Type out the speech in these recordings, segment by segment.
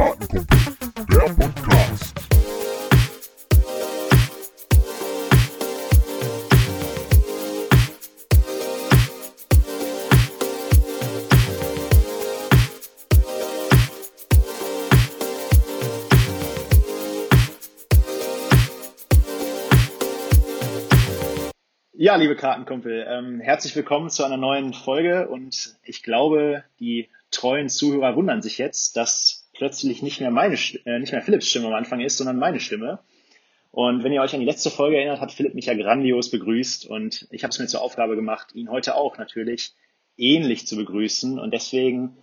Kartenkumpel, der Podcast. Ja, liebe Kartenkumpel, ähm, herzlich willkommen zu einer neuen Folge und ich glaube, die treuen Zuhörer wundern sich jetzt, dass plötzlich nicht mehr meine, äh, nicht mehr Philipps Stimme am Anfang ist, sondern meine Stimme. Und wenn ihr euch an die letzte Folge erinnert, hat Philipp mich ja grandios begrüßt und ich habe es mir zur Aufgabe gemacht, ihn heute auch natürlich ähnlich zu begrüßen und deswegen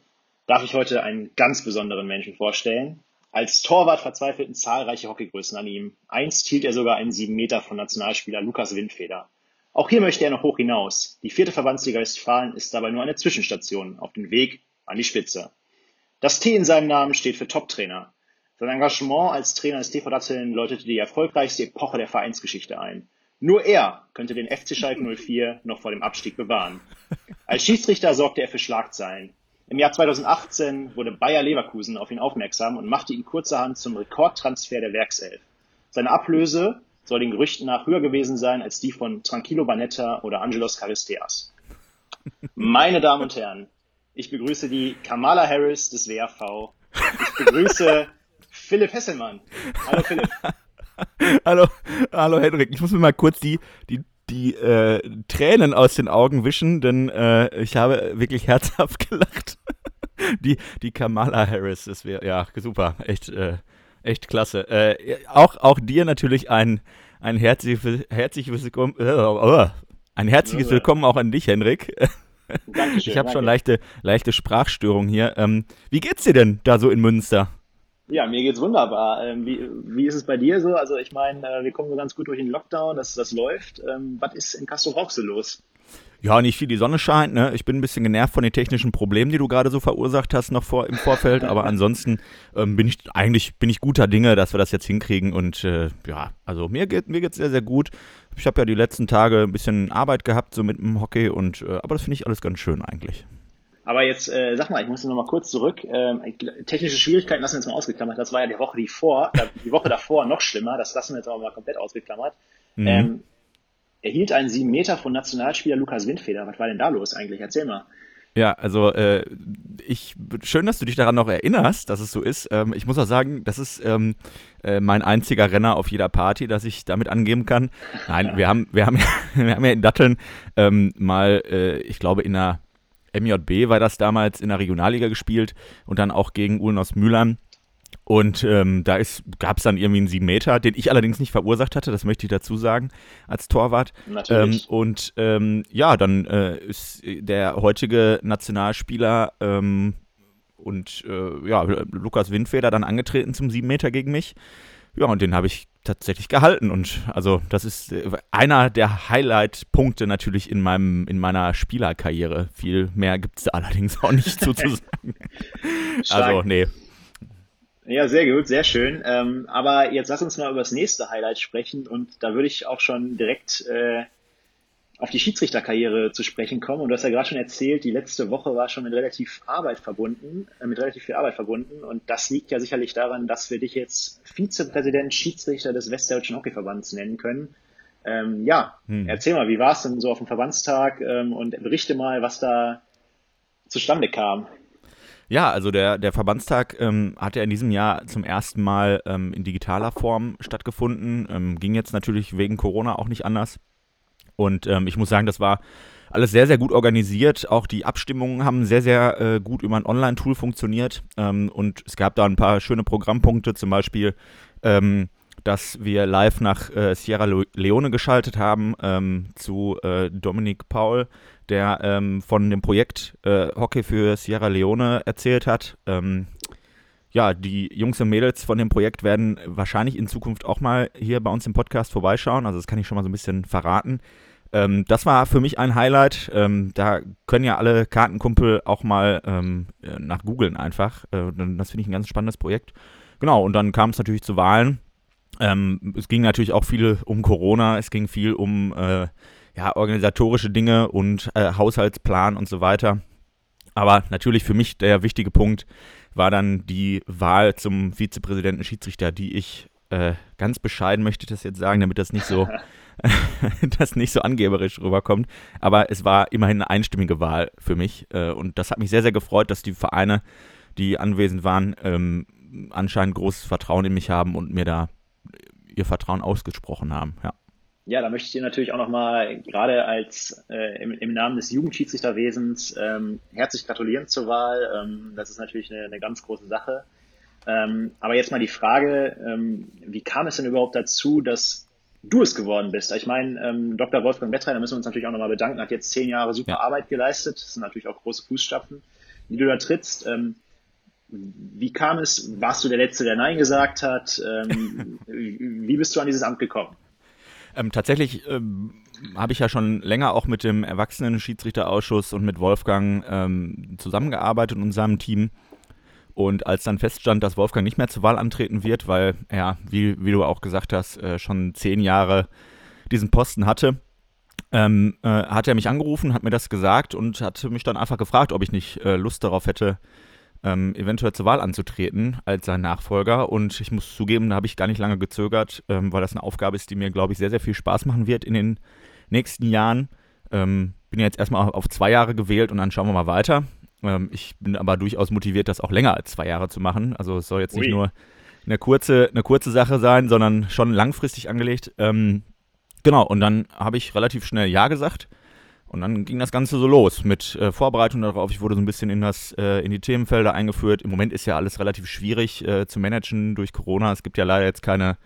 darf ich heute einen ganz besonderen Menschen vorstellen. Als Torwart verzweifelten zahlreiche Hockeygrößen an ihm. Einst hielt er sogar einen sieben Meter von Nationalspieler Lukas Windfeder. Auch hier möchte er noch hoch hinaus. Die vierte Verbandsliga Westfalen ist dabei nur eine Zwischenstation auf dem Weg an die Spitze. Das T in seinem Namen steht für Top-Trainer. Sein Engagement als Trainer des TV Datteln läutete die erfolgreichste Epoche der Vereinsgeschichte ein. Nur er könnte den FC Schalke 04 noch vor dem Abstieg bewahren. Als Schiedsrichter sorgte er für Schlagzeilen. Im Jahr 2018 wurde Bayer Leverkusen auf ihn aufmerksam und machte ihn kurzerhand zum Rekordtransfer der Werkself. Seine Ablöse soll den Gerüchten nach höher gewesen sein als die von Tranquillo Banetta oder Angelos Charisteas. Meine Damen und Herren, ich begrüße die Kamala Harris des WRV. Ich begrüße Philipp Hesselmann. Hallo Philipp. hallo, hallo Henrik. Ich muss mir mal kurz die, die, die äh, Tränen aus den Augen wischen, denn äh, ich habe wirklich herzhaft gelacht. die, die Kamala Harris, das wäre, ja, super, echt, äh, echt klasse. Äh, auch, auch dir natürlich ein, ein herzliches, herzliches Willkommen, äh, ein herzliches Willkommen auch an dich, Henrik. Dankeschön, ich habe schon leichte, leichte Sprachstörung hier. Ähm, wie geht's dir denn da so in Münster? Ja, mir geht's wunderbar. Ähm, wie, wie ist es bei dir so? Also ich meine, äh, wir kommen so ganz gut durch den Lockdown, das, das läuft. Ähm, was ist in Castro Rauxel los? Ja, nicht viel, die Sonne scheint, ne? Ich bin ein bisschen genervt von den technischen Problemen, die du gerade so verursacht hast noch vor, im Vorfeld, aber ansonsten ähm, bin ich eigentlich bin ich guter Dinge, dass wir das jetzt hinkriegen und äh, ja, also mir geht mir geht's sehr sehr gut. Ich habe ja die letzten Tage ein bisschen Arbeit gehabt so mit dem Hockey und äh, aber das finde ich alles ganz schön eigentlich. Aber jetzt äh, sag mal, ich muss noch mal kurz zurück. Ähm, technische Schwierigkeiten lassen wir jetzt mal ausgeklammert. Das war ja die Woche die vor, die Woche davor noch schlimmer. Das lassen wir jetzt aber mal komplett ausgeklammert. Mhm. Ähm, er hielt einen sieben Meter von Nationalspieler Lukas Windfeder. Was war denn da los eigentlich? Erzähl mal. Ja, also äh, ich schön, dass du dich daran noch erinnerst, dass es so ist. Ähm, ich muss auch sagen, das ist ähm, äh, mein einziger Renner auf jeder Party, dass ich damit angeben kann. Nein, wir haben, wir haben, wir haben ja in Datteln ähm, mal, äh, ich glaube in der MJB war das damals in der Regionalliga gespielt und dann auch gegen Ulm aus Mühlern. Und ähm, da gab es dann irgendwie einen 7 Meter, den ich allerdings nicht verursacht hatte, das möchte ich dazu sagen, als Torwart. Natürlich. Ähm, und ähm, ja, dann äh, ist der heutige Nationalspieler ähm, und äh, ja, Lukas Windfeder dann angetreten zum 7 Meter gegen mich. Ja, und den habe ich tatsächlich gehalten. Und also das ist äh, einer der Highlight-Punkte natürlich in meinem, in meiner Spielerkarriere. Viel mehr gibt es allerdings auch nicht zu, zu sagen. also, nee, ja, sehr gut, sehr schön. Ähm, aber jetzt lass uns mal über das nächste Highlight sprechen und da würde ich auch schon direkt äh, auf die Schiedsrichterkarriere zu sprechen kommen. Und du hast ja gerade schon erzählt, die letzte Woche war schon mit relativ Arbeit verbunden, äh, mit relativ viel Arbeit verbunden. Und das liegt ja sicherlich daran, dass wir dich jetzt Vizepräsident Schiedsrichter des Westdeutschen Hockeyverbands nennen können. Ähm, ja, hm. erzähl mal, wie war es denn so auf dem Verbandstag ähm, und berichte mal, was da zustande kam. Ja, also der, der Verbandstag ähm, hat ja in diesem Jahr zum ersten Mal ähm, in digitaler Form stattgefunden. Ähm, ging jetzt natürlich wegen Corona auch nicht anders. Und ähm, ich muss sagen, das war alles sehr, sehr gut organisiert. Auch die Abstimmungen haben sehr, sehr äh, gut über ein Online-Tool funktioniert. Ähm, und es gab da ein paar schöne Programmpunkte, zum Beispiel ähm, dass wir live nach äh, Sierra Leone geschaltet haben ähm, zu äh, Dominik Paul, der ähm, von dem Projekt äh, Hockey für Sierra Leone erzählt hat. Ähm, ja, die Jungs und Mädels von dem Projekt werden wahrscheinlich in Zukunft auch mal hier bei uns im Podcast vorbeischauen. Also das kann ich schon mal so ein bisschen verraten. Ähm, das war für mich ein Highlight. Ähm, da können ja alle Kartenkumpel auch mal ähm, nach googeln einfach. Äh, das finde ich ein ganz spannendes Projekt. Genau, und dann kam es natürlich zu Wahlen. Ähm, es ging natürlich auch viel um Corona, es ging viel um äh, ja, organisatorische Dinge und äh, Haushaltsplan und so weiter. Aber natürlich für mich der wichtige Punkt war dann die Wahl zum Vizepräsidenten Schiedsrichter, die ich äh, ganz bescheiden möchte ich das jetzt sagen, damit das nicht so das nicht so angeberisch rüberkommt. Aber es war immerhin eine einstimmige Wahl für mich. Äh, und das hat mich sehr, sehr gefreut, dass die Vereine, die anwesend waren, ähm, anscheinend großes Vertrauen in mich haben und mir da ihr Vertrauen ausgesprochen haben. Ja. Ja, da möchte ich dir natürlich auch nochmal gerade als äh, im, im, Namen des Jugendschiedsrichterwesens ähm, herzlich gratulieren zur Wahl. Ähm, das ist natürlich eine, eine ganz große Sache. Ähm, aber jetzt mal die Frage, ähm, wie kam es denn überhaupt dazu, dass du es geworden bist. Ich meine, ähm, Dr. Wolfgang Wettrein, da müssen wir uns natürlich auch nochmal bedanken, hat jetzt zehn Jahre super ja. Arbeit geleistet. Das sind natürlich auch große Fußstapfen, die du da trittst. Wie kam es? Warst du der Letzte, der Nein gesagt hat? Ähm, wie bist du an dieses Amt gekommen? Ähm, tatsächlich ähm, habe ich ja schon länger auch mit dem Erwachsenen-Schiedsrichterausschuss und mit Wolfgang ähm, zusammengearbeitet und seinem Team. Und als dann feststand, dass Wolfgang nicht mehr zur Wahl antreten wird, weil er, wie, wie du auch gesagt hast, äh, schon zehn Jahre diesen Posten hatte, ähm, äh, hat er mich angerufen, hat mir das gesagt und hat mich dann einfach gefragt, ob ich nicht äh, Lust darauf hätte, ähm, eventuell zur Wahl anzutreten als sein Nachfolger. Und ich muss zugeben, da habe ich gar nicht lange gezögert, ähm, weil das eine Aufgabe ist, die mir, glaube ich, sehr, sehr viel Spaß machen wird in den nächsten Jahren. Ähm, bin jetzt erstmal auf zwei Jahre gewählt und dann schauen wir mal weiter. Ähm, ich bin aber durchaus motiviert, das auch länger als zwei Jahre zu machen. Also es soll jetzt Ui. nicht nur eine kurze, eine kurze Sache sein, sondern schon langfristig angelegt. Ähm, genau, und dann habe ich relativ schnell Ja gesagt. Und dann ging das Ganze so los mit äh, Vorbereitung darauf. Ich wurde so ein bisschen in, das, äh, in die Themenfelder eingeführt. Im Moment ist ja alles relativ schwierig äh, zu managen durch Corona. Es gibt ja leider jetzt keine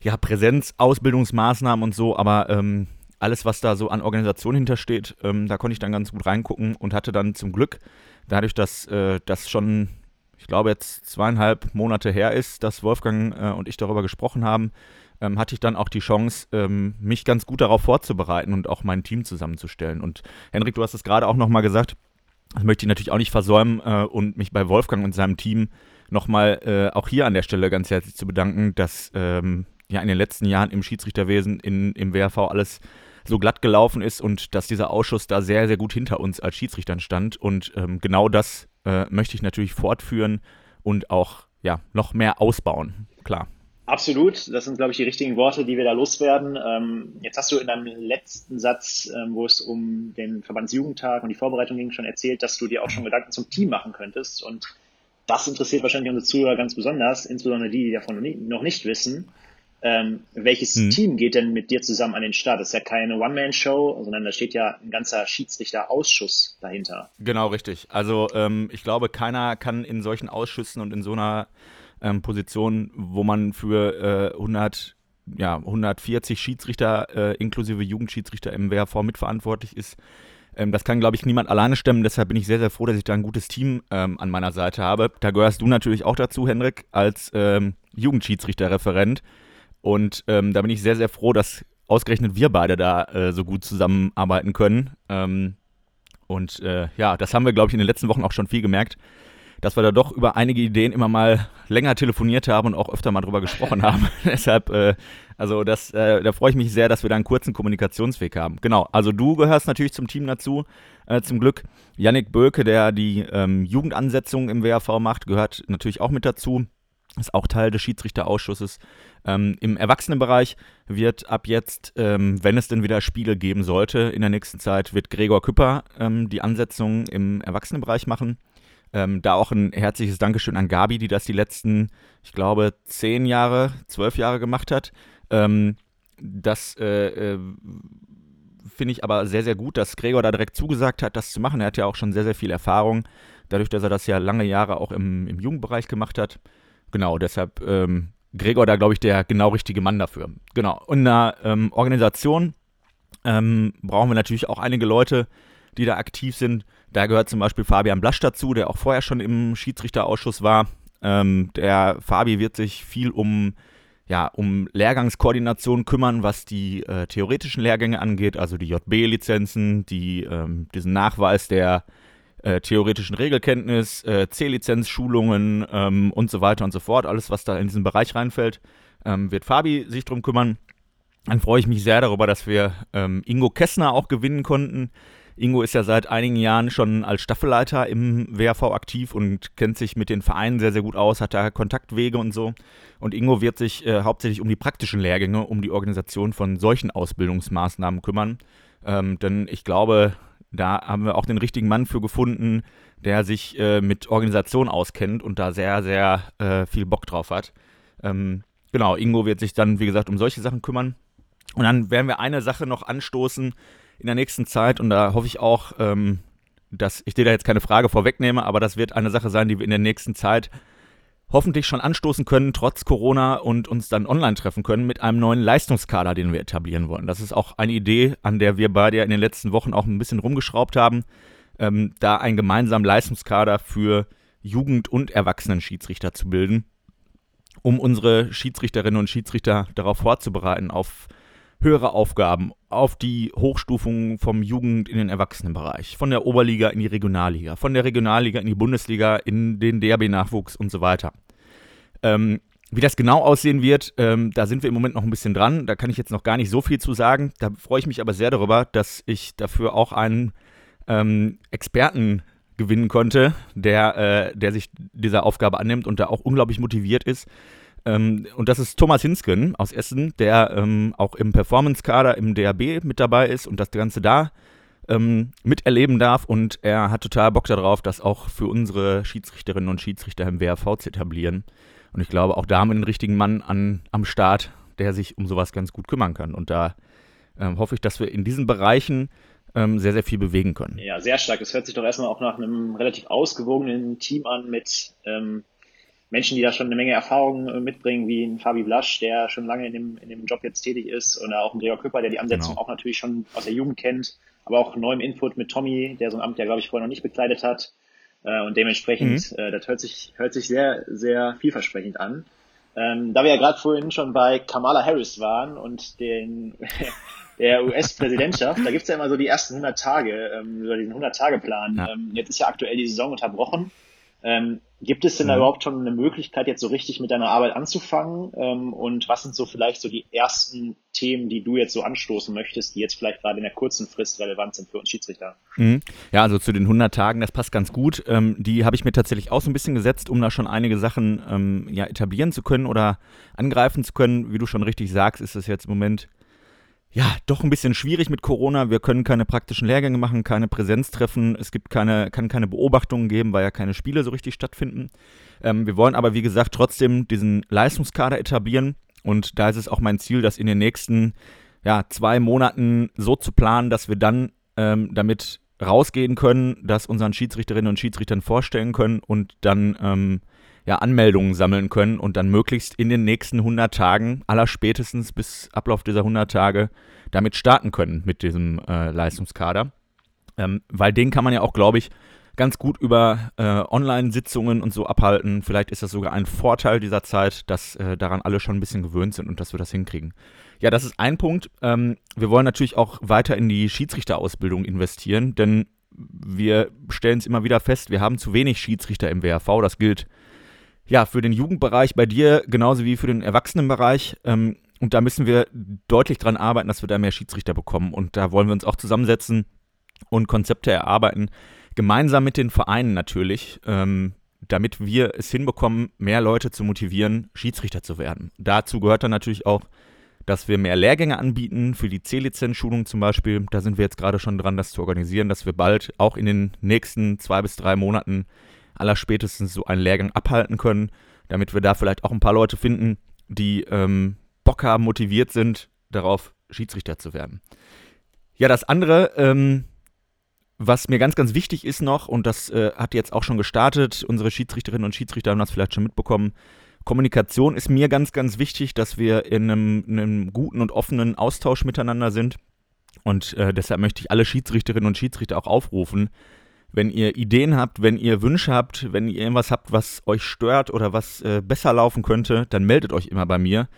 ja, Präsenzausbildungsmaßnahmen und so, aber ähm, alles, was da so an Organisation hintersteht, ähm, da konnte ich dann ganz gut reingucken und hatte dann zum Glück, dadurch, dass äh, das schon, ich glaube, jetzt zweieinhalb Monate her ist, dass Wolfgang äh, und ich darüber gesprochen haben, ähm, hatte ich dann auch die Chance, ähm, mich ganz gut darauf vorzubereiten und auch mein Team zusammenzustellen. Und Henrik, du hast es gerade auch nochmal gesagt, das möchte ich natürlich auch nicht versäumen äh, und mich bei Wolfgang und seinem Team nochmal äh, auch hier an der Stelle ganz herzlich zu bedanken, dass ähm, ja in den letzten Jahren im Schiedsrichterwesen, in, im WRV alles so glatt gelaufen ist und dass dieser Ausschuss da sehr, sehr gut hinter uns als Schiedsrichtern stand. Und ähm, genau das äh, möchte ich natürlich fortführen und auch ja, noch mehr ausbauen. Klar. Absolut, das sind, glaube ich, die richtigen Worte, die wir da loswerden. Ähm, jetzt hast du in deinem letzten Satz, ähm, wo es um den Verbandsjugendtag und die Vorbereitung ging, schon erzählt, dass du dir auch schon Gedanken zum Team machen könntest. Und das interessiert wahrscheinlich unsere Zuhörer ganz besonders, insbesondere die, die davon noch nicht wissen ähm, welches mhm. Team geht denn mit dir zusammen an den Start? Das ist ja keine One-Man-Show, sondern da steht ja ein ganzer Schiedsrichter-Ausschuss dahinter. Genau, richtig. Also ähm, ich glaube, keiner kann in solchen Ausschüssen und in so einer ähm, Position, wo man für äh, 100, ja, 140 Schiedsrichter äh, inklusive Jugendschiedsrichter im WHV mitverantwortlich ist, ähm, das kann, glaube ich, niemand alleine stemmen. Deshalb bin ich sehr, sehr froh, dass ich da ein gutes Team ähm, an meiner Seite habe. Da gehörst du natürlich auch dazu, Henrik, als ähm, Jugendschiedsrichterreferent. Und ähm, da bin ich sehr, sehr froh, dass ausgerechnet wir beide da äh, so gut zusammenarbeiten können. Ähm, und äh, ja, das haben wir, glaube ich, in den letzten Wochen auch schon viel gemerkt, dass wir da doch über einige Ideen immer mal länger telefoniert haben und auch öfter mal drüber gesprochen haben. Deshalb, äh, also das, äh, da freue ich mich sehr, dass wir da einen kurzen Kommunikationsweg haben. Genau, also du gehörst natürlich zum Team dazu, äh, zum Glück. Yannick Böke, der die ähm, Jugendansetzung im WRV macht, gehört natürlich auch mit dazu ist auch Teil des Schiedsrichterausschusses. Ähm, Im Erwachsenenbereich wird ab jetzt, ähm, wenn es denn wieder Spiele geben sollte in der nächsten Zeit, wird Gregor Küpper ähm, die Ansetzung im Erwachsenenbereich machen. Ähm, da auch ein herzliches Dankeschön an Gabi, die das die letzten, ich glaube, zehn Jahre, zwölf Jahre gemacht hat. Ähm, das äh, äh, finde ich aber sehr, sehr gut, dass Gregor da direkt zugesagt hat, das zu machen. Er hat ja auch schon sehr, sehr viel Erfahrung, dadurch, dass er das ja lange Jahre auch im, im Jugendbereich gemacht hat. Genau, deshalb ähm, Gregor da, glaube ich, der genau richtige Mann dafür. Genau. Und in der ähm, Organisation ähm, brauchen wir natürlich auch einige Leute, die da aktiv sind. Da gehört zum Beispiel Fabian Blasch dazu, der auch vorher schon im Schiedsrichterausschuss war. Ähm, der Fabi wird sich viel um, ja, um Lehrgangskoordination kümmern, was die äh, theoretischen Lehrgänge angeht, also die JB-Lizenzen, die, ähm, diesen Nachweis der äh, theoretischen Regelkenntnis, äh, C-Lizenz-Schulungen ähm, und so weiter und so fort. Alles, was da in diesen Bereich reinfällt, ähm, wird Fabi sich drum kümmern. Dann freue ich mich sehr darüber, dass wir ähm, Ingo Kessner auch gewinnen konnten. Ingo ist ja seit einigen Jahren schon als Staffelleiter im WHV aktiv und kennt sich mit den Vereinen sehr, sehr gut aus, hat da Kontaktwege und so. Und Ingo wird sich äh, hauptsächlich um die praktischen Lehrgänge, um die Organisation von solchen Ausbildungsmaßnahmen kümmern. Ähm, denn ich glaube, da haben wir auch den richtigen Mann für gefunden, der sich äh, mit Organisation auskennt und da sehr, sehr äh, viel Bock drauf hat. Ähm, genau, Ingo wird sich dann, wie gesagt, um solche Sachen kümmern. Und dann werden wir eine Sache noch anstoßen in der nächsten Zeit und da hoffe ich auch, ähm, dass ich dir da jetzt keine Frage vorwegnehme, aber das wird eine Sache sein, die wir in der nächsten Zeit hoffentlich schon anstoßen können, trotz Corona und uns dann online treffen können mit einem neuen Leistungskader, den wir etablieren wollen. Das ist auch eine Idee, an der wir beide in den letzten Wochen auch ein bisschen rumgeschraubt haben, ähm, da einen gemeinsamen Leistungskader für Jugend- und Erwachsenen-Schiedsrichter zu bilden, um unsere Schiedsrichterinnen und Schiedsrichter darauf vorzubereiten, auf höhere Aufgaben, auf die Hochstufung vom Jugend- in den Erwachsenenbereich, von der Oberliga in die Regionalliga, von der Regionalliga in die Bundesliga, in den DRB-Nachwuchs und so weiter. Ähm, wie das genau aussehen wird, ähm, da sind wir im Moment noch ein bisschen dran. Da kann ich jetzt noch gar nicht so viel zu sagen. Da freue ich mich aber sehr darüber, dass ich dafür auch einen ähm, Experten gewinnen konnte, der, äh, der sich dieser Aufgabe annimmt und da auch unglaublich motiviert ist. Ähm, und das ist Thomas Hinsken aus Essen, der ähm, auch im Performance-Kader im DAB mit dabei ist und das Ganze da ähm, miterleben darf. Und er hat total Bock darauf, das auch für unsere Schiedsrichterinnen und Schiedsrichter im WRV zu etablieren. Und ich glaube, auch da haben wir den richtigen Mann an, am Start, der sich um sowas ganz gut kümmern kann. Und da ähm, hoffe ich, dass wir in diesen Bereichen ähm, sehr, sehr viel bewegen können. Ja, sehr stark. Das hört sich doch erstmal auch nach einem relativ ausgewogenen Team an mit ähm, Menschen, die da schon eine Menge Erfahrung äh, mitbringen, wie ein Fabi Blasch, der schon lange in dem, in dem Job jetzt tätig ist, oder auch ein Gregor Küpper, der die Ansetzung genau. auch natürlich schon aus der Jugend kennt, aber auch neuem Input mit Tommy, der so ein Amt ja, glaube ich, vorher noch nicht bekleidet hat. Äh, und dementsprechend, mhm. äh, das hört sich, hört sich sehr, sehr vielversprechend an. Ähm, da wir ja gerade vorhin schon bei Kamala Harris waren und den, der US-Präsidentschaft, da gibt's ja immer so die ersten 100 Tage, ähm, über diesen 100-Tage-Plan. Ja. Ähm, jetzt ist ja aktuell die Saison unterbrochen. Ähm, gibt es denn mhm. da überhaupt schon eine Möglichkeit, jetzt so richtig mit deiner Arbeit anzufangen? Ähm, und was sind so vielleicht so die ersten Themen, die du jetzt so anstoßen möchtest, die jetzt vielleicht gerade in der kurzen Frist relevant sind für uns Schiedsrichter? Mhm. Ja, also zu den 100 Tagen, das passt ganz gut. Ähm, die habe ich mir tatsächlich auch so ein bisschen gesetzt, um da schon einige Sachen ähm, ja, etablieren zu können oder angreifen zu können. Wie du schon richtig sagst, ist das jetzt im Moment ja, doch ein bisschen schwierig mit Corona. Wir können keine praktischen Lehrgänge machen, keine Präsenztreffen. Es gibt keine, kann keine Beobachtungen geben, weil ja keine Spiele so richtig stattfinden. Ähm, wir wollen aber, wie gesagt, trotzdem diesen Leistungskader etablieren. Und da ist es auch mein Ziel, das in den nächsten ja, zwei Monaten so zu planen, dass wir dann ähm, damit rausgehen können, das unseren Schiedsrichterinnen und Schiedsrichtern vorstellen können und dann ähm, ja, Anmeldungen sammeln können und dann möglichst in den nächsten 100 Tagen, aller spätestens bis Ablauf dieser 100 Tage, damit starten können mit diesem äh, Leistungskader. Ähm, weil den kann man ja auch, glaube ich, ganz gut über äh, Online-Sitzungen und so abhalten. Vielleicht ist das sogar ein Vorteil dieser Zeit, dass äh, daran alle schon ein bisschen gewöhnt sind und dass wir das hinkriegen. Ja, das ist ein Punkt. Ähm, wir wollen natürlich auch weiter in die Schiedsrichterausbildung investieren, denn wir stellen es immer wieder fest, wir haben zu wenig Schiedsrichter im WRV. Das gilt ja, für den Jugendbereich bei dir genauso wie für den Erwachsenenbereich. Ähm, und da müssen wir deutlich dran arbeiten, dass wir da mehr Schiedsrichter bekommen. Und da wollen wir uns auch zusammensetzen und Konzepte erarbeiten, gemeinsam mit den Vereinen natürlich, ähm, damit wir es hinbekommen, mehr Leute zu motivieren, Schiedsrichter zu werden. Dazu gehört dann natürlich auch, dass wir mehr Lehrgänge anbieten für die C-Lizenz-Schulung zum Beispiel. Da sind wir jetzt gerade schon dran, das zu organisieren, dass wir bald auch in den nächsten zwei bis drei Monaten allerspätestens so einen Lehrgang abhalten können, damit wir da vielleicht auch ein paar Leute finden, die ähm, Bock haben, motiviert sind, darauf Schiedsrichter zu werden. Ja, das andere, ähm, was mir ganz, ganz wichtig ist noch, und das äh, hat jetzt auch schon gestartet, unsere Schiedsrichterinnen und Schiedsrichter haben das vielleicht schon mitbekommen, Kommunikation ist mir ganz, ganz wichtig, dass wir in einem, in einem guten und offenen Austausch miteinander sind. Und äh, deshalb möchte ich alle Schiedsrichterinnen und Schiedsrichter auch aufrufen, wenn ihr Ideen habt, wenn ihr Wünsche habt, wenn ihr irgendwas habt, was euch stört oder was äh, besser laufen könnte, dann meldet euch immer bei mir.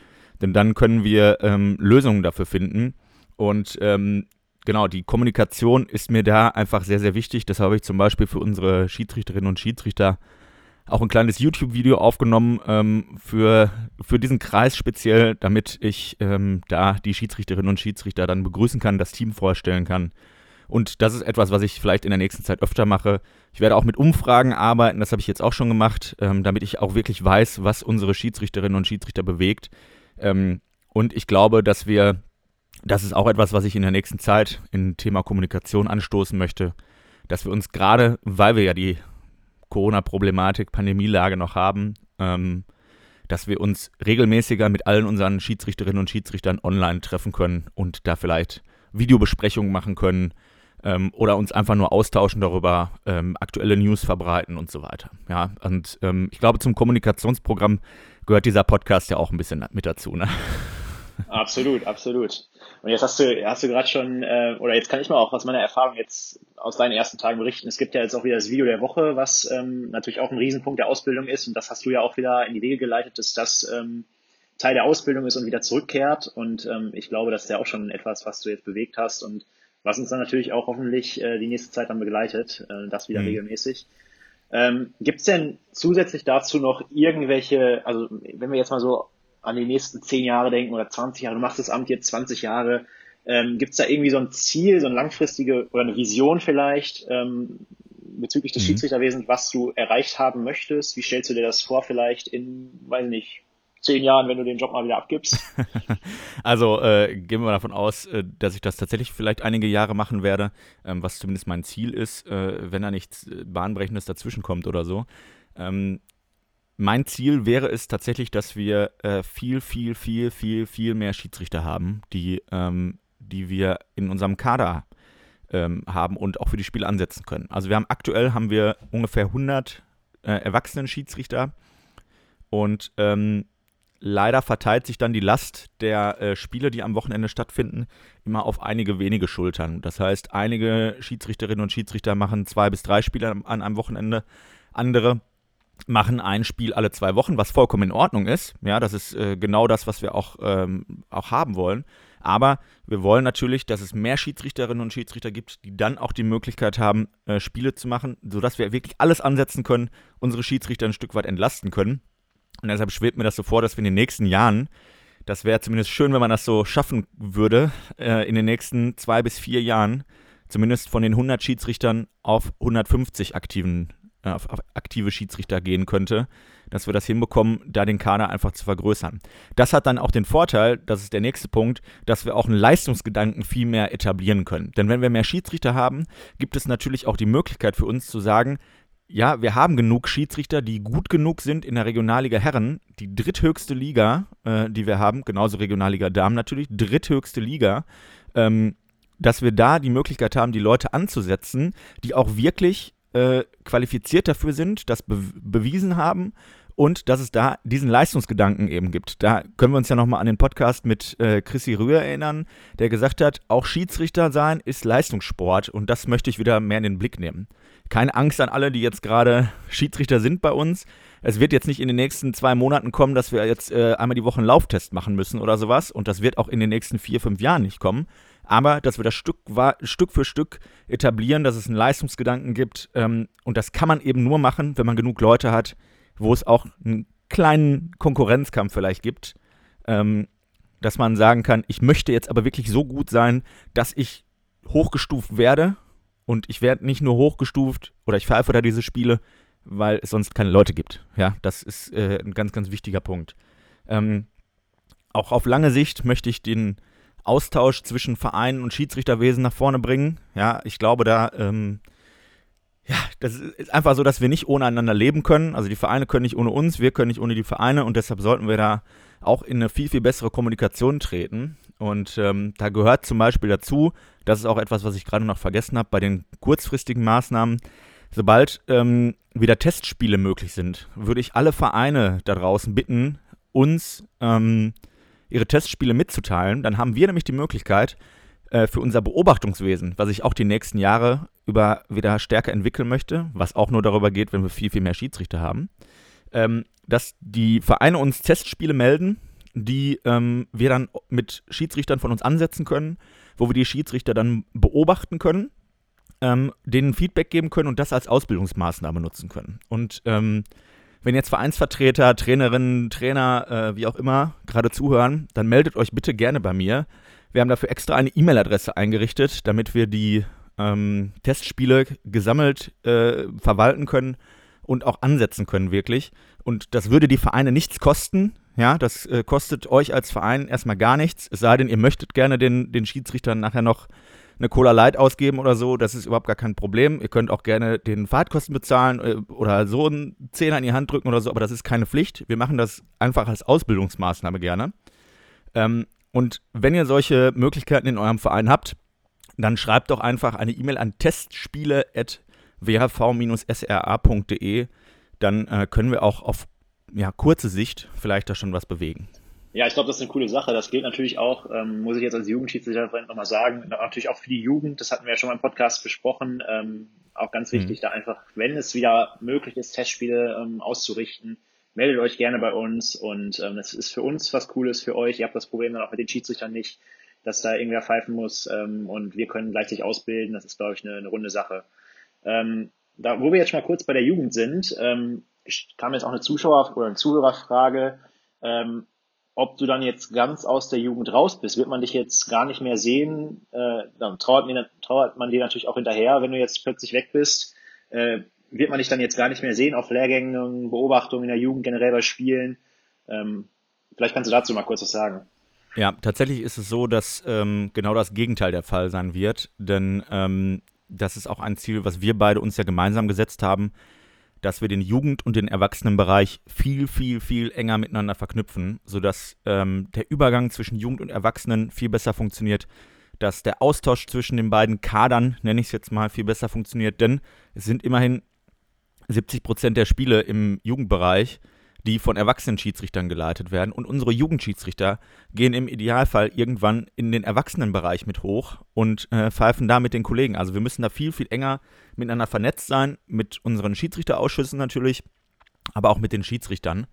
Denn dann können wir ähm, Lösungen dafür finden. Und ähm, genau, die Kommunikation ist mir da einfach sehr, sehr wichtig. Das habe ich zum Beispiel für unsere Schiedsrichterinnen und Schiedsrichter auch ein kleines YouTube-Video aufgenommen ähm, für, für diesen Kreis speziell, damit ich ähm, da die Schiedsrichterinnen und Schiedsrichter dann begrüßen kann, das Team vorstellen kann Und das ist etwas, was ich vielleicht in der nächsten Zeit öfter mache. Ich werde auch mit Umfragen arbeiten, das habe ich jetzt auch schon gemacht, ähm, damit ich auch wirklich weiß, was unsere Schiedsrichterinnen und Schiedsrichter bewegt. Ähm, und ich glaube, dass wir, das ist auch etwas, was ich in der nächsten Zeit im Thema Kommunikation anstoßen möchte, dass wir uns gerade, weil wir ja die Corona-Problematik, Pandemielage noch haben, ähm, dass wir uns regelmäßiger mit allen unseren Schiedsrichterinnen und Schiedsrichtern online treffen können und da vielleicht Videobesprechungen machen können ähm, oder uns einfach nur austauschen darüber, ähm, aktuelle News verbreiten und so weiter. Ja, und ähm, ich glaube, zum Kommunikationsprogramm gehört dieser Podcast ja auch ein bisschen mit dazu. Ne? Absolut, absolut. Und jetzt hast du, hast du gerade schon, äh, oder jetzt kann ich mal auch aus meiner Erfahrung jetzt aus deinen ersten Tagen berichten. Es gibt ja jetzt auch wieder das Video der Woche, was ähm, natürlich auch ein Riesenpunkt der Ausbildung ist. Und das hast du ja auch wieder in die Wege geleitet, dass das ähm, Teil der Ausbildung ist und wieder zurückkehrt. Und ähm, ich glaube, das ist ja auch schon etwas, was du jetzt bewegt hast und was uns dann natürlich auch hoffentlich äh, die nächste Zeit dann begleitet, äh, das wieder mhm. regelmäßig. Ähm, Gibt es denn zusätzlich dazu noch irgendwelche, also wenn wir jetzt mal so an die nächsten zehn Jahre denken oder 20 Jahre, du machst das Amt jetzt 20 Jahre, ähm, gibt es da irgendwie so ein Ziel, so eine langfristige oder eine Vision vielleicht ähm, bezüglich des mhm. Schiedsrichterwesens, was du erreicht haben möchtest? Wie stellst du dir das vor vielleicht in, weiß nicht, zehn Jahren, wenn du den Job mal wieder abgibst? also äh, gehen wir davon aus, äh, dass ich das tatsächlich vielleicht einige Jahre machen werde, ähm, was zumindest mein Ziel ist, äh, wenn da nichts äh, Bahnbrechendes dazwischenkommt oder so. Ähm, mein Ziel wäre es tatsächlich, dass wir äh, viel, viel, viel, viel, viel mehr Schiedsrichter haben, die, ähm, die wir in unserem Kader ähm, haben und auch für die Spiele ansetzen können. Also wir haben aktuell haben wir ungefähr 100 äh, erwachsenen Schiedsrichter und ähm, leider verteilt sich dann die Last der äh, Spiele, die am Wochenende stattfinden, immer auf einige wenige Schultern. Das heißt, einige Schiedsrichterinnen und Schiedsrichter machen zwei bis drei Spiele an einem Wochenende, andere machen ein Spiel alle zwei Wochen, was vollkommen in Ordnung ist. Ja, das ist äh, genau das, was wir auch, ähm, auch haben wollen. Aber wir wollen natürlich, dass es mehr Schiedsrichterinnen und Schiedsrichter gibt, die dann auch die Möglichkeit haben, äh, Spiele zu machen, sodass wir wirklich alles ansetzen können, unsere Schiedsrichter ein Stück weit entlasten können. Und deshalb schwebt mir das so vor, dass wir in den nächsten Jahren, das wäre zumindest schön, wenn man das so schaffen würde, äh, in den nächsten zwei bis vier Jahren zumindest von den 100 Schiedsrichtern auf 150 aktiven äh, auf, auf aktive Schiedsrichter gehen könnte, dass wir das hinbekommen, da den Kader einfach zu vergrößern. Das hat dann auch den Vorteil, das ist der nächste Punkt, dass wir auch einen Leistungsgedanken viel mehr etablieren können. Denn wenn wir mehr Schiedsrichter haben, gibt es natürlich auch die Möglichkeit für uns zu sagen, ja, wir haben genug Schiedsrichter, die gut genug sind in der Regionalliga Herren, die dritthöchste Liga, äh, die wir haben, genauso Regionalliga Damen natürlich, dritthöchste Liga, ähm, dass wir da die Möglichkeit haben, die Leute anzusetzen, die auch wirklich äh, qualifiziert dafür sind, das be bewiesen haben und dass es da diesen Leistungsgedanken eben gibt. Da können wir uns ja nochmal an den Podcast mit äh, Chrissy Rühr erinnern, der gesagt hat, auch Schiedsrichter sein ist Leistungssport und das möchte ich wieder mehr in den Blick nehmen. Keine Angst an alle, die jetzt gerade Schiedsrichter sind bei uns. Es wird jetzt nicht in den nächsten zwei Monaten kommen, dass wir jetzt äh, einmal die Woche einen Lauftest machen müssen oder sowas und das wird auch in den nächsten vier, fünf Jahren nicht kommen aber dass wir das Stück, Stück für Stück etablieren, dass es einen Leistungsgedanken gibt. Ähm, und das kann man eben nur machen, wenn man genug Leute hat, wo es auch einen kleinen Konkurrenzkampf vielleicht gibt, ähm, dass man sagen kann, ich möchte jetzt aber wirklich so gut sein, dass ich hochgestuft werde. Und ich werde nicht nur hochgestuft oder ich pfeife da diese Spiele, weil es sonst keine Leute gibt. Ja, das ist äh, ein ganz, ganz wichtiger Punkt. Ähm, auch auf lange Sicht möchte ich den Austausch zwischen Vereinen und Schiedsrichterwesen nach vorne bringen. Ja, ich glaube, da, ähm, ja, das ist einfach so, dass wir nicht ohne einander leben können. Also die Vereine können nicht ohne uns, wir können nicht ohne die Vereine und deshalb sollten wir da auch in eine viel, viel bessere Kommunikation treten. Und ähm, da gehört zum Beispiel dazu, das ist auch etwas, was ich gerade noch vergessen habe, bei den kurzfristigen Maßnahmen, sobald ähm, wieder Testspiele möglich sind, würde ich alle Vereine da draußen bitten, uns ähm, ihre Testspiele mitzuteilen. Dann haben wir nämlich die Möglichkeit, äh, für unser Beobachtungswesen, was ich auch die nächsten Jahre über wieder stärker entwickeln möchte, was auch nur darüber geht, wenn wir viel, viel mehr Schiedsrichter haben, ähm, dass die Vereine uns Testspiele melden, die ähm, wir dann mit Schiedsrichtern von uns ansetzen können, wo wir die Schiedsrichter dann beobachten können, ähm, denen Feedback geben können und das als Ausbildungsmaßnahme nutzen können. Und ähm, wenn jetzt Vereinsvertreter, Trainerinnen, Trainer, äh, wie auch immer, gerade zuhören, dann meldet euch bitte gerne bei mir. Wir haben dafür extra eine E-Mail-Adresse eingerichtet, damit wir die ähm, Testspiele gesammelt äh, verwalten können und auch ansetzen können, wirklich. Und das würde die Vereine nichts kosten. Ja, das äh, kostet euch als Verein erstmal gar nichts. Es sei denn, ihr möchtet gerne den, den Schiedsrichtern nachher noch eine Cola Light ausgeben oder so, das ist überhaupt gar kein Problem. Ihr könnt auch gerne den Fahrtkosten bezahlen äh, oder so einen Zehner in die Hand drücken oder so, aber das ist keine Pflicht. Wir machen das einfach als Ausbildungsmaßnahme gerne. Ähm, und wenn ihr solche Möglichkeiten in eurem Verein habt, dann schreibt doch einfach eine E-Mail an testspiele.whv-sra.de. Dann äh, können wir auch auf ja, kurze Sicht vielleicht da schon was bewegen. Ja, ich glaube, das ist eine coole Sache. Das gilt natürlich auch, ähm, muss ich jetzt als Jugendschiedsrichter nochmal sagen, natürlich auch für die Jugend. Das hatten wir ja schon mal im Podcast besprochen. Ähm, auch ganz wichtig, mhm. da einfach, wenn es wieder möglich ist, Testspiele ähm, auszurichten, meldet euch gerne bei uns. Und ähm, es ist für uns was Cooles, für euch. Ihr habt das Problem dann auch mit den Schiedsrichtern nicht, dass da irgendwer pfeifen muss. Ähm, und wir können gleichzeitig ausbilden. Das ist, glaube ich, eine, eine runde Sache. Ähm, da, wo wir jetzt schon mal kurz bei der Jugend sind, ähm, kam jetzt auch eine Zuschauer- oder eine Zuhörerfrage. Ähm, ob du dann jetzt ganz aus der Jugend raus bist, wird man dich jetzt gar nicht mehr sehen. Äh, dann trauert, mir, trauert man dir natürlich auch hinterher, wenn du jetzt plötzlich weg bist. Äh, wird man dich dann jetzt gar nicht mehr sehen auf Lehrgängen, Beobachtungen in der Jugend, generell bei Spielen. Ähm, vielleicht kannst du dazu mal kurz was sagen. Ja, tatsächlich ist es so, dass ähm, genau das Gegenteil der Fall sein wird, denn ähm, das ist auch ein Ziel, was wir beide uns ja gemeinsam gesetzt haben, dass wir den Jugend- und den Erwachsenenbereich viel, viel, viel enger miteinander verknüpfen, sodass ähm, der Übergang zwischen Jugend und Erwachsenen viel besser funktioniert, dass der Austausch zwischen den beiden Kadern, nenne ich es jetzt mal, viel besser funktioniert, denn es sind immerhin 70 Prozent der Spiele im Jugendbereich die von erwachsenen Schiedsrichtern geleitet werden. Und unsere Jugendschiedsrichter gehen im Idealfall irgendwann in den Erwachsenenbereich mit hoch und äh, pfeifen da mit den Kollegen. Also wir müssen da viel, viel enger miteinander vernetzt sein, mit unseren Schiedsrichterausschüssen natürlich, aber auch mit den Schiedsrichtern.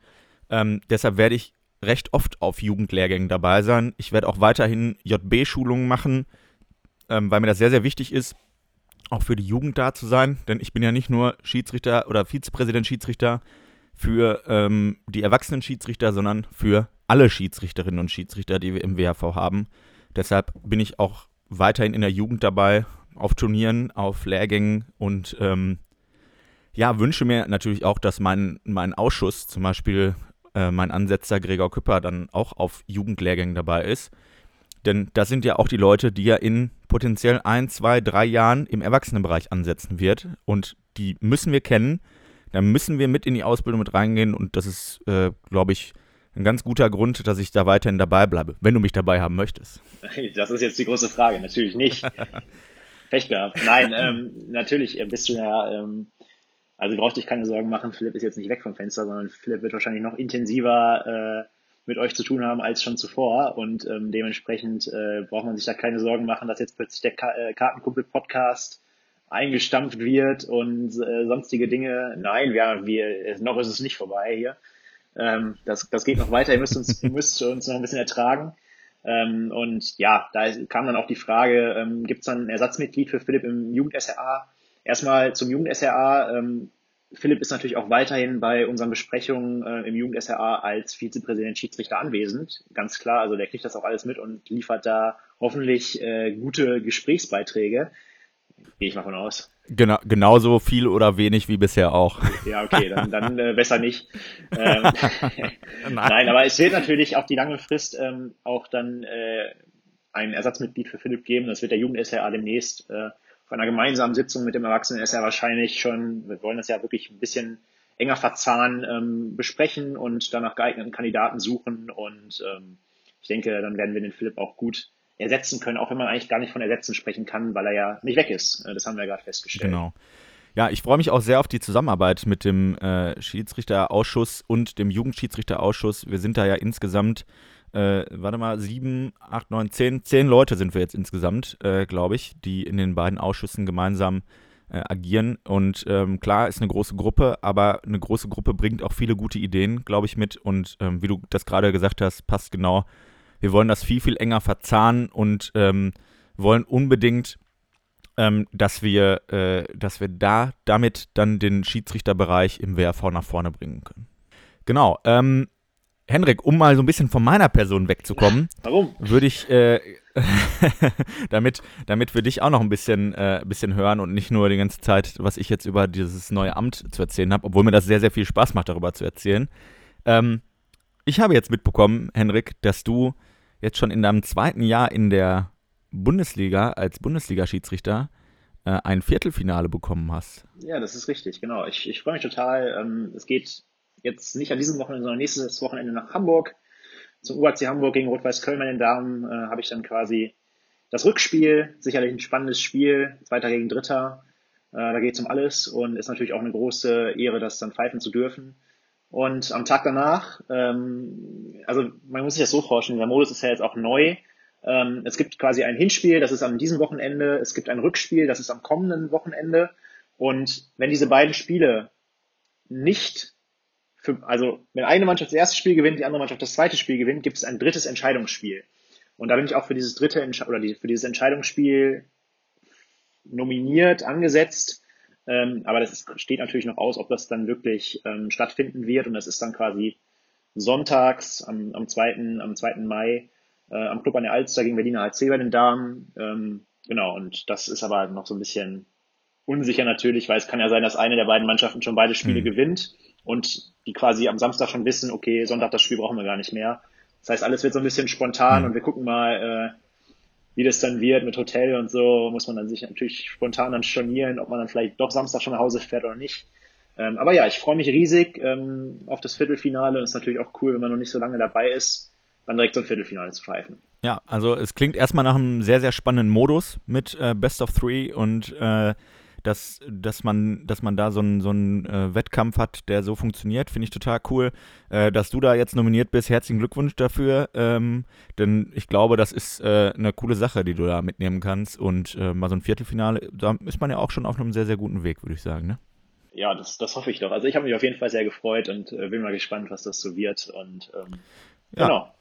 Ähm, deshalb werde ich recht oft auf Jugendlehrgängen dabei sein. Ich werde auch weiterhin JB-Schulungen machen, ähm, weil mir das sehr, sehr wichtig ist, auch für die Jugend da zu sein. Denn ich bin ja nicht nur Schiedsrichter oder Vizepräsident Schiedsrichter, für ähm, die erwachsenen Schiedsrichter, sondern für alle Schiedsrichterinnen und Schiedsrichter, die wir im WHV haben. Deshalb bin ich auch weiterhin in der Jugend dabei, auf Turnieren, auf Lehrgängen und ähm, ja, wünsche mir natürlich auch, dass mein, mein Ausschuss, zum Beispiel äh, mein Ansetzer Gregor Küpper, dann auch auf Jugendlehrgängen dabei ist. Denn das sind ja auch die Leute, die er in potenziell ein, zwei, drei Jahren im Erwachsenenbereich ansetzen wird. Und die müssen wir kennen da müssen wir mit in die Ausbildung mit reingehen und das ist, äh, glaube ich, ein ganz guter Grund, dass ich da weiterhin dabei bleibe, wenn du mich dabei haben möchtest. Das ist jetzt die große Frage, natürlich nicht. Pech gehabt. Nein, ähm, natürlich bist du ja, ähm, also braucht dich keine Sorgen machen, Philipp ist jetzt nicht weg vom Fenster, sondern Philipp wird wahrscheinlich noch intensiver äh, mit euch zu tun haben als schon zuvor und ähm, dementsprechend äh, braucht man sich da keine Sorgen machen, dass jetzt plötzlich der Ka äh, Kartenkumpel-Podcast eingestampft wird und äh, sonstige Dinge. Nein, wir, wir, noch ist es nicht vorbei hier. Ähm, das, das geht noch weiter. Ihr müsst uns, ihr müsst uns noch ein bisschen ertragen. Ähm, und ja, da kam dann auch die Frage, ähm, gibt es dann ein Ersatzmitglied für Philipp im Jugend-SRA? Erstmal zum Jugend-SRA. Ähm, Philipp ist natürlich auch weiterhin bei unseren Besprechungen äh, im Jugend-SRA als Vizepräsident Schiedsrichter anwesend. Ganz klar, also der kriegt das auch alles mit und liefert da hoffentlich äh, gute Gesprächsbeiträge. Gehe ich mal von aus. Genau, genauso viel oder wenig wie bisher auch. Ja, okay, dann, dann äh, besser nicht. Ähm, Nein. Nein. aber es wird natürlich auf die lange Frist ähm, auch dann äh, ein Ersatzmitglied für Philipp geben. Das wird der Jugend-SRA demnächst auf einer gemeinsamen Sitzung mit dem Erwachsenen-SR wahrscheinlich schon, wir wollen das ja wirklich ein bisschen enger verzahnen, ähm, besprechen und dann nach geeigneten Kandidaten suchen. Und ähm, ich denke, dann werden wir den Philipp auch gut ersetzen können, auch wenn man eigentlich gar nicht von ersetzen sprechen kann, weil er ja nicht weg ist. Äh, das haben wir gerade festgestellt. Genau. Ja, ich freue mich auch sehr auf die Zusammenarbeit mit dem äh, Schiedsrichterausschuss und dem Jugendschiedsrichterausschuss. Wir sind da ja insgesamt, äh, warte mal, sieben, acht, neun, zehn, zehn Leute sind wir jetzt insgesamt, äh, glaube ich, die in den beiden Ausschüssen gemeinsam äh, agieren. Und ähm, klar, ist eine große Gruppe, aber eine große Gruppe bringt auch viele gute Ideen, glaube ich, mit. Und ähm, wie du das gerade gesagt hast, passt genau wir wollen das viel, viel enger verzahnen und ähm, wollen unbedingt, ähm, dass wir, äh, dass wir da damit dann den Schiedsrichterbereich im WRV nach vorne bringen können. Genau. Ähm, Henrik, um mal so ein bisschen von meiner Person wegzukommen, Warum? würde ich, äh, damit, damit wir dich auch noch ein bisschen, äh, bisschen hören und nicht nur die ganze Zeit, was ich jetzt über dieses neue Amt zu erzählen habe, obwohl mir das sehr, sehr viel Spaß macht, darüber zu erzählen. Ähm, ich habe jetzt mitbekommen, Henrik, dass du jetzt schon in deinem zweiten Jahr in der Bundesliga als Bundesliga-Schiedsrichter äh, ein Viertelfinale bekommen hast. Ja, das ist richtig, genau. Ich, ich freue mich total. Ähm, es geht jetzt nicht an diesem Wochenende, sondern nächstes Wochenende nach Hamburg. Zum UAC Hamburg gegen Rot-Weiß Köln bei den Damen äh, habe ich dann quasi das Rückspiel. Sicherlich ein spannendes Spiel. Zweiter gegen Dritter. Äh, da geht es um alles und ist natürlich auch eine große Ehre, das dann pfeifen zu dürfen. Und am Tag danach, ähm, also man muss sich das so vorstellen, der Modus ist ja jetzt auch neu. Ähm, es gibt quasi ein Hinspiel, das ist an diesem Wochenende. Es gibt ein Rückspiel, das ist am kommenden Wochenende. Und wenn diese beiden Spiele nicht für, also wenn eine Mannschaft das erste Spiel gewinnt, die andere Mannschaft das zweite Spiel gewinnt, gibt es ein drittes Entscheidungsspiel. Und da bin ich auch für dieses dritte Entsche oder die, für dieses Entscheidungsspiel nominiert, angesetzt. Ähm, aber das ist, steht natürlich noch aus, ob das dann wirklich ähm, stattfinden wird. Und das ist dann quasi sonntags am, am 2. am 2. Mai äh, am Club an der Alster gegen Berliner HC bei den Damen. Ähm, genau, und das ist aber noch so ein bisschen unsicher natürlich, weil es kann ja sein, dass eine der beiden Mannschaften schon beide Spiele mhm. gewinnt und die quasi am Samstag schon wissen, okay, Sonntag das Spiel brauchen wir gar nicht mehr. Das heißt, alles wird so ein bisschen spontan mhm. und wir gucken mal, äh, wie das dann wird mit Hotel und so, muss man dann sich natürlich spontan dann stornieren, ob man dann vielleicht doch Samstag schon nach Hause fährt oder nicht. Ähm, aber ja, ich freue mich riesig ähm, auf das Viertelfinale und es ist natürlich auch cool, wenn man noch nicht so lange dabei ist dann direkt so ein Viertelfinale zu pfeifen. Ja, also es klingt erstmal nach einem sehr, sehr spannenden Modus mit äh, Best of Three und äh, dass, dass, man, dass man da so einen so äh, Wettkampf hat, der so funktioniert, finde ich total cool. Äh, dass du da jetzt nominiert bist, herzlichen Glückwunsch dafür, ähm, denn ich glaube, das ist äh, eine coole Sache, die du da mitnehmen kannst und äh, mal so ein Viertelfinale, da ist man ja auch schon auf einem sehr, sehr guten Weg, würde ich sagen, ne? Ja, das, das hoffe ich doch. Also ich habe mich auf jeden Fall sehr gefreut und äh, bin mal gespannt, was das so wird und ähm, ja. genau.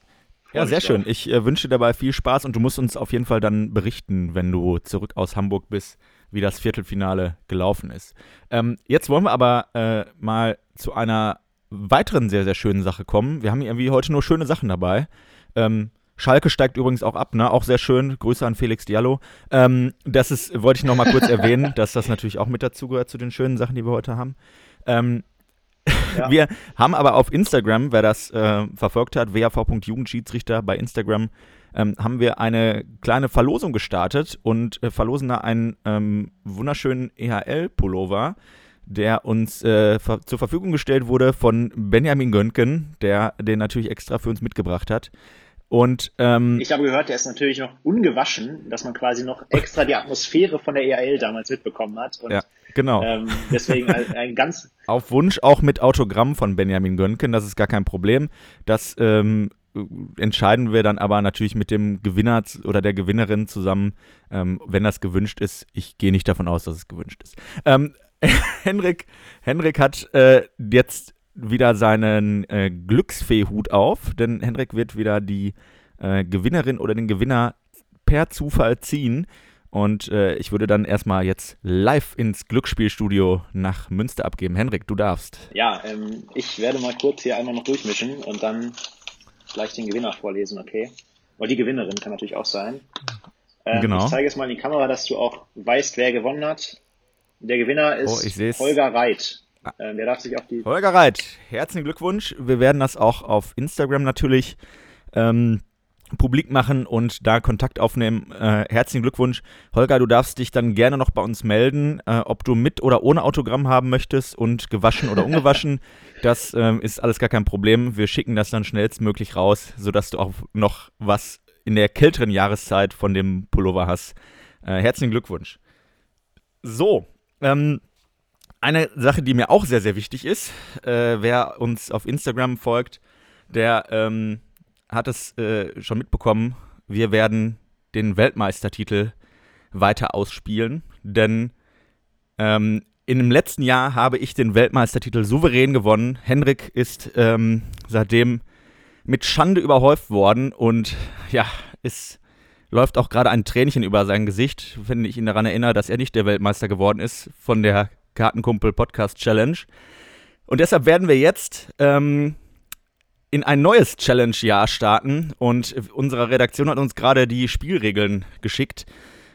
Ja, sehr schön. Ich äh, wünsche dir dabei viel Spaß und du musst uns auf jeden Fall dann berichten, wenn du zurück aus Hamburg bist, wie das Viertelfinale gelaufen ist. Ähm, jetzt wollen wir aber äh, mal zu einer weiteren sehr, sehr schönen Sache kommen. Wir haben irgendwie heute nur schöne Sachen dabei. Ähm, Schalke steigt übrigens auch ab, ne? Auch sehr schön. Grüße an Felix Diallo. Ähm, das ist, wollte ich noch mal kurz erwähnen, dass das natürlich auch mit dazugehört zu den schönen Sachen, die wir heute haben. Ähm, ja. Wir haben aber auf Instagram, wer das äh, verfolgt hat, wav.jugendschiedsrichter bei Instagram, ähm, haben wir eine kleine Verlosung gestartet und äh, verlosen da einen ähm, wunderschönen EHL-Pullover, der uns äh, ver zur Verfügung gestellt wurde von Benjamin Gönken, der den natürlich extra für uns mitgebracht hat. Und ähm, ich habe gehört, der ist natürlich noch ungewaschen, dass man quasi noch extra die Atmosphäre von der EAL damals mitbekommen hat. Und, ja, genau. Ähm, deswegen ein, ein, ganz. Auf Wunsch auch mit Autogramm von Benjamin Gönken, das ist gar kein Problem. Das ähm, entscheiden wir dann aber natürlich mit dem Gewinner oder der Gewinnerin zusammen, ähm, wenn das gewünscht ist. Ich gehe nicht davon aus, dass es gewünscht ist. Ähm, Henrik, Henrik hat äh, jetzt wieder seinen äh, Glücksfeehut auf, denn Hendrik wird wieder die äh, Gewinnerin oder den Gewinner per Zufall ziehen. Und äh, ich würde dann erstmal jetzt live ins Glücksspielstudio nach Münster abgeben. Henrik, du darfst. Ja, ähm, ich werde mal kurz hier einmal noch durchmischen und dann gleich den Gewinner vorlesen, okay? Weil die Gewinnerin kann natürlich auch sein. Ähm, genau. Ich zeige jetzt mal in die Kamera, dass du auch weißt, wer gewonnen hat. Der Gewinner ist oh, Holger Reit. Äh, der darf sich auf die. Holger Reit, herzlichen Glückwunsch. Wir werden das auch auf Instagram natürlich ähm, publik machen und da Kontakt aufnehmen. Äh, herzlichen Glückwunsch. Holger, du darfst dich dann gerne noch bei uns melden, äh, ob du mit oder ohne Autogramm haben möchtest und gewaschen oder ungewaschen. das äh, ist alles gar kein Problem. Wir schicken das dann schnellstmöglich raus, sodass du auch noch was in der kälteren Jahreszeit von dem Pullover hast. Äh, herzlichen Glückwunsch. So, ähm, eine Sache, die mir auch sehr, sehr wichtig ist, äh, wer uns auf Instagram folgt, der ähm, hat es äh, schon mitbekommen, wir werden den Weltmeistertitel weiter ausspielen, denn ähm, in dem letzten Jahr habe ich den Weltmeistertitel souverän gewonnen. Henrik ist ähm, seitdem mit Schande überhäuft worden und ja, es läuft auch gerade ein Tränchen über sein Gesicht, wenn ich ihn daran erinnere, dass er nicht der Weltmeister geworden ist von der Kartenkumpel Podcast Challenge. Und deshalb werden wir jetzt ähm, in ein neues Challenge-Jahr starten und unsere Redaktion hat uns gerade die Spielregeln geschickt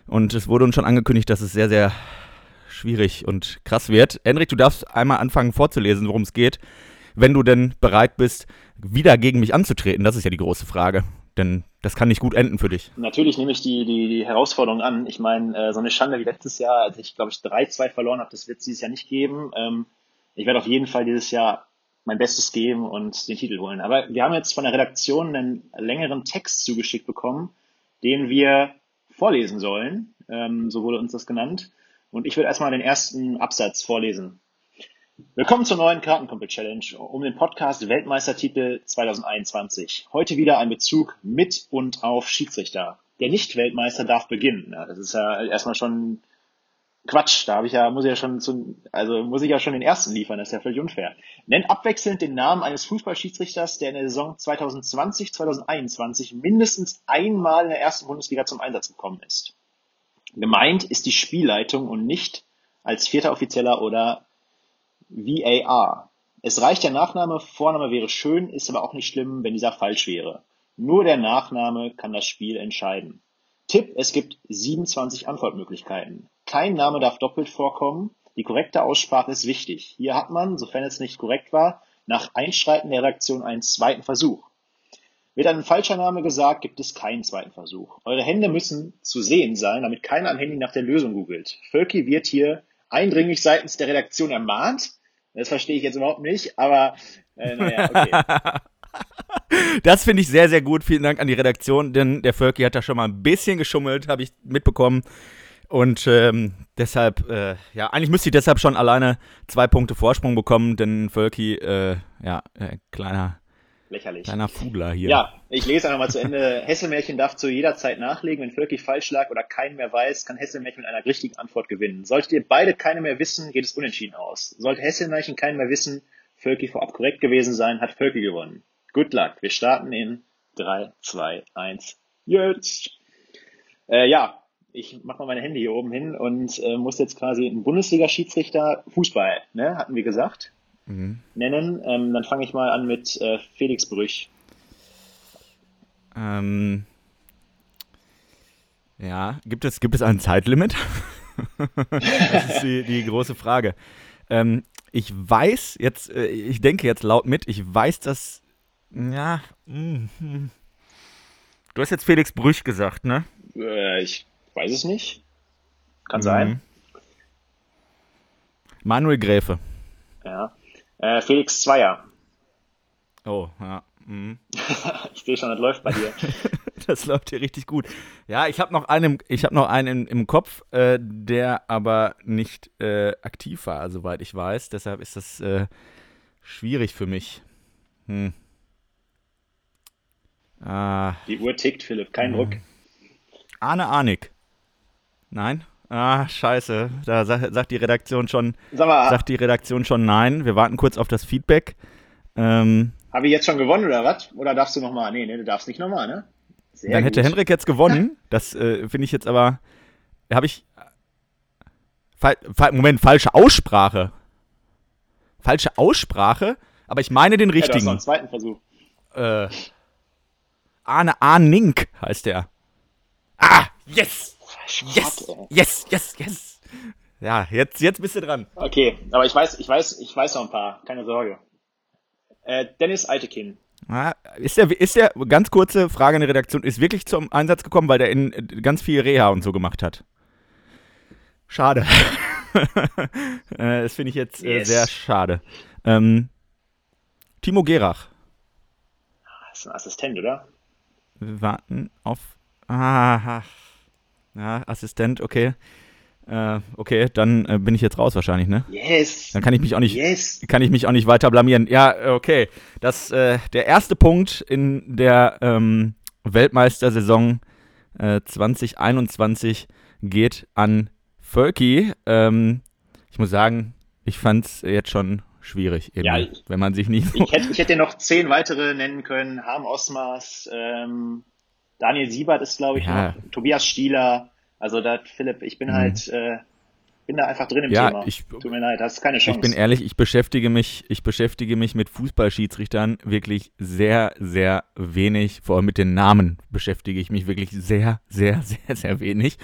und es wurde uns schon angekündigt, dass es sehr, sehr schwierig und krass wird. Henrik, du darfst einmal anfangen vorzulesen, worum es geht, wenn du denn bereit bist, wieder gegen mich anzutreten. Das ist ja die große Frage. Denn das kann nicht gut enden für dich. Natürlich nehme ich die, die, die Herausforderung an. Ich meine, äh, so eine Schande wie letztes Jahr, als ich, glaube ich, 3-2 verloren habe, das wird es dieses Jahr nicht geben. Ähm, ich werde auf jeden Fall dieses Jahr mein Bestes geben und den Titel holen. Aber wir haben jetzt von der Redaktion einen längeren Text zugeschickt bekommen, den wir vorlesen sollen. Ähm, so wurde uns das genannt. Und ich würde erstmal den ersten Absatz vorlesen. Willkommen zur neuen Kartenkumpel-Challenge um den Podcast Weltmeistertitel 2021. Heute wieder ein Bezug mit und auf Schiedsrichter. Der Nicht-Weltmeister darf beginnen. Ja, das ist ja erstmal schon Quatsch. Da habe ich ja, muss ich ja schon zu, also muss ich ja schon den ersten liefern. Das ist ja völlig unfair. Nennt abwechselnd den Namen eines Fußballschiedsrichters, der in der Saison 2020, 2021 mindestens einmal in der ersten Bundesliga zum Einsatz gekommen ist. Gemeint ist die Spielleitung und nicht als vierter Offizieller oder VAR. Es reicht der Nachname, Vorname wäre schön, ist aber auch nicht schlimm, wenn dieser falsch wäre. Nur der Nachname kann das Spiel entscheiden. Tipp, es gibt 27 Antwortmöglichkeiten. Kein Name darf doppelt vorkommen. Die korrekte Aussprache ist wichtig. Hier hat man, sofern es nicht korrekt war, nach Einschreiten der Redaktion einen zweiten Versuch. Wird ein falscher Name gesagt, gibt es keinen zweiten Versuch. Eure Hände müssen zu sehen sein, damit keiner am Handy nach der Lösung googelt. Völki wird hier eindringlich seitens der Redaktion ermahnt, das verstehe ich jetzt überhaupt nicht, aber äh, naja, okay. Das finde ich sehr, sehr gut. Vielen Dank an die Redaktion, denn der Völki hat da schon mal ein bisschen geschummelt, habe ich mitbekommen. Und ähm, deshalb, äh, ja, eigentlich müsste ich deshalb schon alleine zwei Punkte Vorsprung bekommen, denn Völki, äh, ja, äh, kleiner Lächerlich. Kleiner Fugler hier. Ja, ich lese einfach mal zu Ende. Hesselmärchen darf zu jeder Zeit nachlegen. Wenn Völki falsch lag oder keinen mehr weiß, kann Hesselmärchen mit einer richtigen Antwort gewinnen. Solltet ihr beide keine mehr wissen, geht es unentschieden aus. Sollte Hesselmärchen keinen mehr wissen, Völki vorab korrekt gewesen sein, hat Völki gewonnen. Good luck. Wir starten in 3, 2, 1, jetzt. Äh, ja, ich mache mal meine Hände hier oben hin und äh, muss jetzt quasi einen Bundesliga-Schiedsrichter Fußball, ne, hatten wir gesagt mhm. nennen. Ähm, dann fange ich mal an mit äh, Felix Brüch. Ähm, ja, gibt es, gibt es ein Zeitlimit? das ist die, die große Frage. Ähm, ich weiß jetzt, äh, ich denke jetzt laut mit, ich weiß, dass, ja, mm, mm. du hast jetzt Felix Brüch gesagt, ne? Äh, ich weiß es nicht. Kann mhm. sein. Manuel Gräfe. Ja. Äh, Felix Zweier. Oh, ja. Mhm. ich sehe schon, das läuft bei dir. das läuft hier richtig gut. Ja, ich habe noch einen, ich habe noch einen im, Kopf, äh, der aber nicht äh, aktiv war, soweit ich weiß. Deshalb ist das äh, schwierig für mich. Hm. Ah. Die Uhr tickt, Philipp, kein Druck. Arne Arnig. Nein? Ah, scheiße. Da sagt, die Redaktion schon, mal, sagt die Redaktion schon nein. Wir warten kurz auf das Feedback. Ähm, Habe ich jetzt schon gewonnen oder was? Oder darfst du nochmal? Nee, nee, du darfst nicht nochmal, ne? Sehr dann gut. hätte Henrik jetzt gewonnen. Das äh, finde ich jetzt aber. Habe ich. Fal Moment, falsche Aussprache. Falsche Aussprache? Aber ich meine den richtigen. Ja, du hast noch einen zweiten Versuch. Äh, Arne Arnink heißt der. Ah, yes! Yes, yes, yes, yes. Ja, jetzt, jetzt bist du dran. Okay, aber ich weiß, ich weiß, ich weiß noch ein paar, keine Sorge. Äh, Dennis Altekin. Ah, ist der, ist der, ganz kurze Frage in der Redaktion, ist wirklich zum Einsatz gekommen, weil der in ganz viel Reha und so gemacht hat? Schade. Äh, das finde ich jetzt äh, yes. sehr schade. Ähm, Timo Gerach. Das ist ein Assistent, oder? Wir warten auf. Ah, ja, Assistent, okay. Äh, okay, dann äh, bin ich jetzt raus wahrscheinlich, ne? Yes. Dann kann ich mich auch nicht, yes. kann ich mich auch nicht weiter blamieren. Ja, okay. Das, äh, der erste Punkt in der ähm, Weltmeistersaison äh, 2021 geht an Völki. Ähm, ich muss sagen, ich fand es jetzt schon schwierig, eben, ja, wenn man sich nicht. So ich, hätte, ich hätte noch zehn weitere nennen können. Harm Osmas, ähm, Daniel Siebert ist, glaube ich, ja. noch, Tobias Stieler. Also da, Philipp, ich bin mhm. halt, äh, bin da einfach drin im ja, Thema. Ich, Tut mir leid, das ist keine Chance. Ich bin ehrlich, ich beschäftige mich, ich beschäftige mich mit Fußballschiedsrichtern wirklich sehr, sehr wenig. Vor allem mit den Namen beschäftige ich mich wirklich sehr, sehr, sehr, sehr wenig.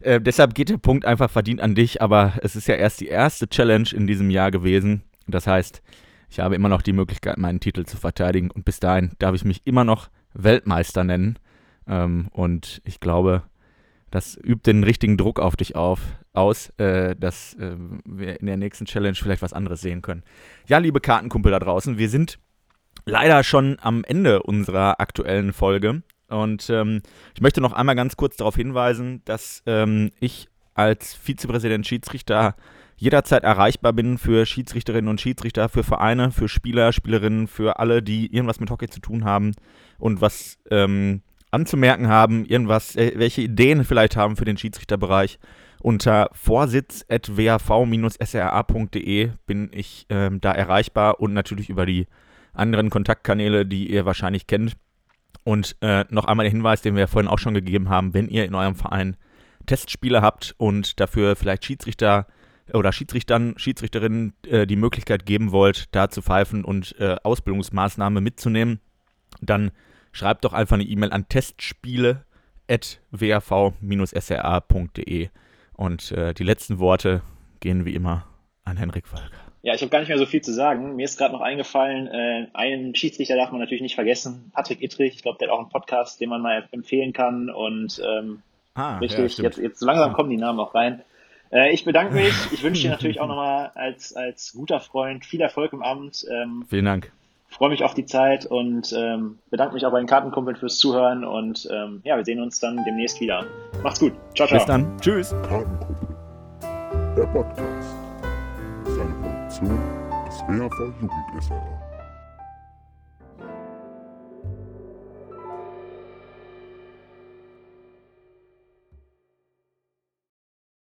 Äh, deshalb geht der Punkt einfach verdient an dich, aber es ist ja erst die erste Challenge in diesem Jahr gewesen. Das heißt, ich habe immer noch die Möglichkeit, meinen Titel zu verteidigen und bis dahin darf ich mich immer noch Weltmeister nennen. Ähm, und ich glaube, das übt den richtigen Druck auf dich auf, aus, äh, dass äh, wir in der nächsten Challenge vielleicht was anderes sehen können. Ja, liebe Kartenkumpel da draußen, wir sind leider schon am Ende unserer aktuellen Folge. Und ähm, ich möchte noch einmal ganz kurz darauf hinweisen, dass ähm, ich als Vizepräsident Schiedsrichter jederzeit erreichbar bin für Schiedsrichterinnen und Schiedsrichter, für Vereine, für Spieler, Spielerinnen, für alle, die irgendwas mit Hockey zu tun haben und was ähm, anzumerken haben, irgendwas, äh, welche Ideen vielleicht haben für den Schiedsrichterbereich. Unter vorsitz.wav-sra.de bin ich ähm, da erreichbar und natürlich über die anderen Kontaktkanäle, die ihr wahrscheinlich kennt. Und äh, noch einmal der Hinweis, den wir vorhin auch schon gegeben haben, wenn ihr in eurem Verein Testspiele habt und dafür vielleicht Schiedsrichter oder Schiedsrichtern, Schiedsrichterinnen äh, die Möglichkeit geben wollt, da zu pfeifen und äh, Ausbildungsmaßnahmen mitzunehmen, dann schreibt doch einfach eine E-Mail an testspiele.wav-sra.de und äh, die letzten Worte gehen wie immer an Henrik Völker. Ja, ich habe gar nicht mehr so viel zu sagen. Mir ist gerade noch eingefallen, äh, einen Schiedsrichter darf man natürlich nicht vergessen, Patrick Ittrich. Ich glaube, der hat auch einen Podcast, den man mal empfehlen kann. Und ähm, ah, richtig, ja, jetzt, jetzt so langsam kommen die Namen auch rein. Äh, ich bedanke mich. Ich wünsche dir natürlich auch nochmal als, als guter Freund viel Erfolg im Amt. Ähm, Vielen Dank. Freue mich auf die Zeit und ähm, bedanke mich auch bei den Kartenkumpeln fürs Zuhören. Und ähm, ja, wir sehen uns dann demnächst wieder. Macht's gut. Ciao, ciao. Bis dann. Tschüss. Kartenkumpel. Der Podcast. Ist eine Produktion WHV Jugend SRA.